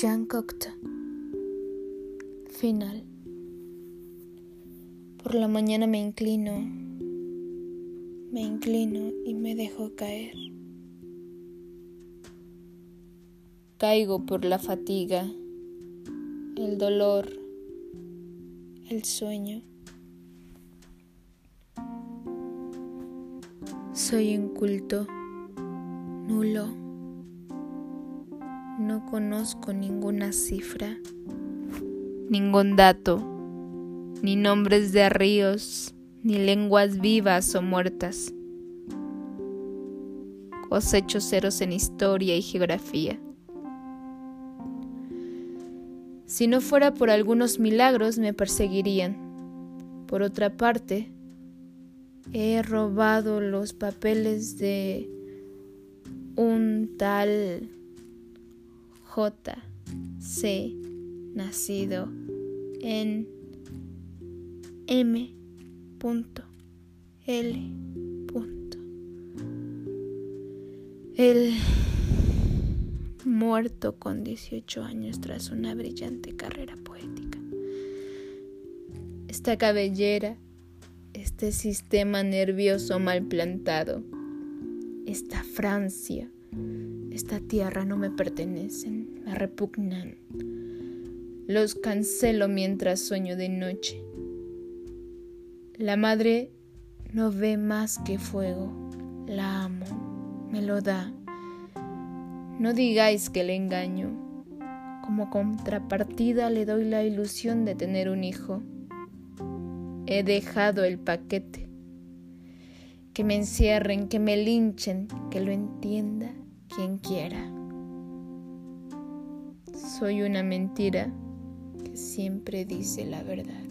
concocta. Final. Por la mañana me inclino, me inclino y me dejo caer. Caigo por la fatiga, el dolor, el sueño. Soy inculto, nulo. No conozco ninguna cifra, ningún dato, ni nombres de ríos, ni lenguas vivas o muertas. Cosecho ceros en historia y geografía. Si no fuera por algunos milagros me perseguirían. Por otra parte, he robado los papeles de un tal J. C. nacido en M. L. El muerto con 18 años tras una brillante carrera poética. Esta cabellera, este sistema nervioso mal plantado, esta Francia, esta tierra no me pertenecen, me repugnan. Los cancelo mientras sueño de noche. La madre no ve más que fuego, la amo, me lo da no digáis que le engaño. Como contrapartida le doy la ilusión de tener un hijo. He dejado el paquete. Que me encierren, que me linchen, que lo entienda quiera. Soy una mentira que siempre dice la verdad.